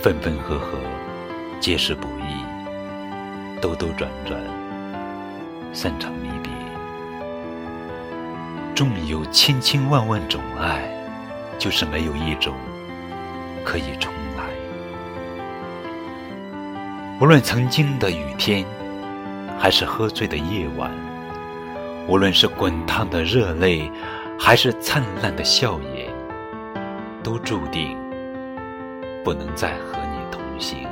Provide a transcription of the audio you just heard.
分分合合，皆是不易；兜兜转转，散场离别。纵有千千万万种爱，就是没有一种可以重来。无论曾经的雨天，还是喝醉的夜晚；无论是滚烫的热泪，还是灿烂的笑颜，都注定不能再和你同行。